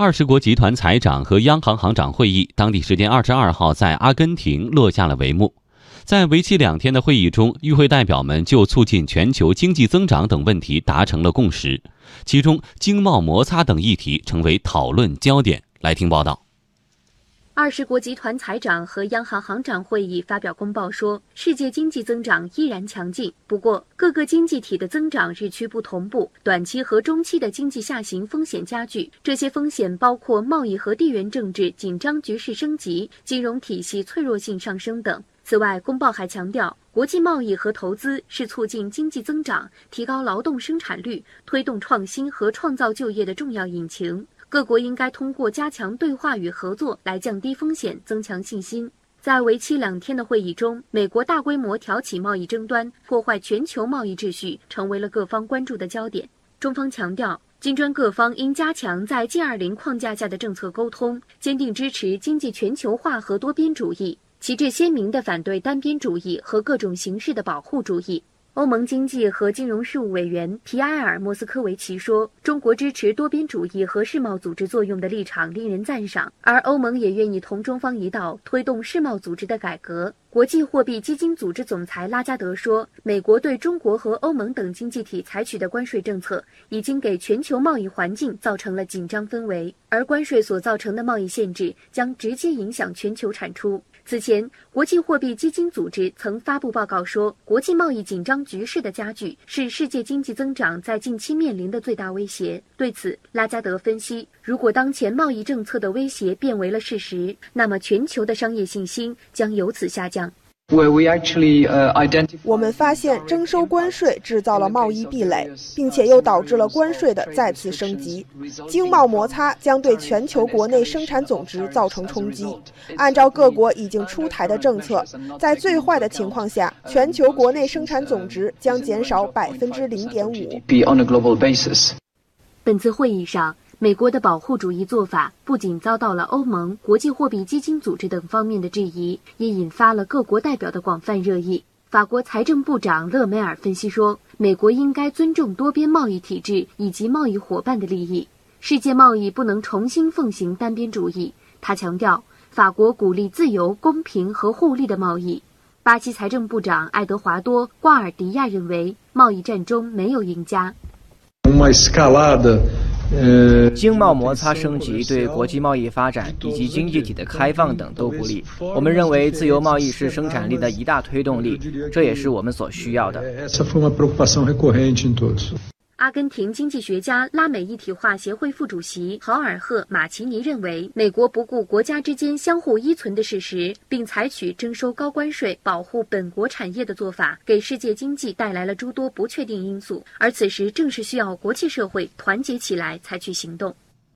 二十国集团财长和央行行长会议，当地时间二十二号在阿根廷落下了帷幕。在为期两天的会议中，与会代表们就促进全球经济增长等问题达成了共识，其中经贸摩擦等议题成为讨论焦点。来听报道。二十国集团财长和央行行长会议发表公报说，世界经济增长依然强劲，不过各个经济体的增长日趋不同步，短期和中期的经济下行风险加剧。这些风险包括贸易和地缘政治紧张局势升级、金融体系脆弱性上升等。此外，公报还强调，国际贸易和投资是促进经济增长、提高劳动生产率、推动创新和创造就业的重要引擎。各国应该通过加强对话与合作来降低风险、增强信心。在为期两天的会议中，美国大规模挑起贸易争端，破坏全球贸易秩序，成为了各方关注的焦点。中方强调，金砖各方应加强在 G20 框架下的政策沟通，坚定支持经济全球化和多边主义，旗帜鲜明地反对单边主义和各种形式的保护主义。欧盟经济和金融事务委员皮埃尔·莫斯科维奇说：“中国支持多边主义和世贸组织作用的立场令人赞赏，而欧盟也愿意同中方一道推动世贸组织的改革。”国际货币基金组织总裁拉加德说：“美国对中国和欧盟等经济体采取的关税政策，已经给全球贸易环境造成了紧张氛围，而关税所造成的贸易限制将直接影响全球产出。”此前，国际货币基金组织曾发布报告说，国际贸易紧张局势的加剧是世界经济增长在近期面临的最大威胁。对此，拉加德分析，如果当前贸易政策的威胁变为了事实，那么全球的商业信心将由此下降。我们发现征收关税制造了贸易壁垒，并且又导致了关税的再次升级。经贸摩擦将对全球国内生产总值造成冲击。按照各国已经出台的政策，在最坏的情况下，全球国内生产总值将减少百分之零点五。本次会议上。美国的保护主义做法不仅遭到了欧盟、国际货币基金组织等方面的质疑，也引发了各国代表的广泛热议。法国财政部长勒梅尔分析说：“美国应该尊重多边贸易体制以及贸易伙伴的利益，世界贸易不能重新奉行单边主义。”他强调，法国鼓励自由、公平和互利的贸易。巴西财政部长爱德华多·瓜尔迪亚认为，贸易战中没有赢家。经贸摩擦升级对国际贸易发展以及经济体的开放等都不利。我们认为自由贸易是生产力的一大推动力，这也是我们所需要的。阿根廷经济学家拉美一体化协会副主席豪尔赫·马奇尼认为，美国不顾国家之间相互依存的事实，并采取征收高关税保护本国产业的做法，给世界经济带来了诸多不确定因素。而此时正是需要国际社会团结起来，采取行动。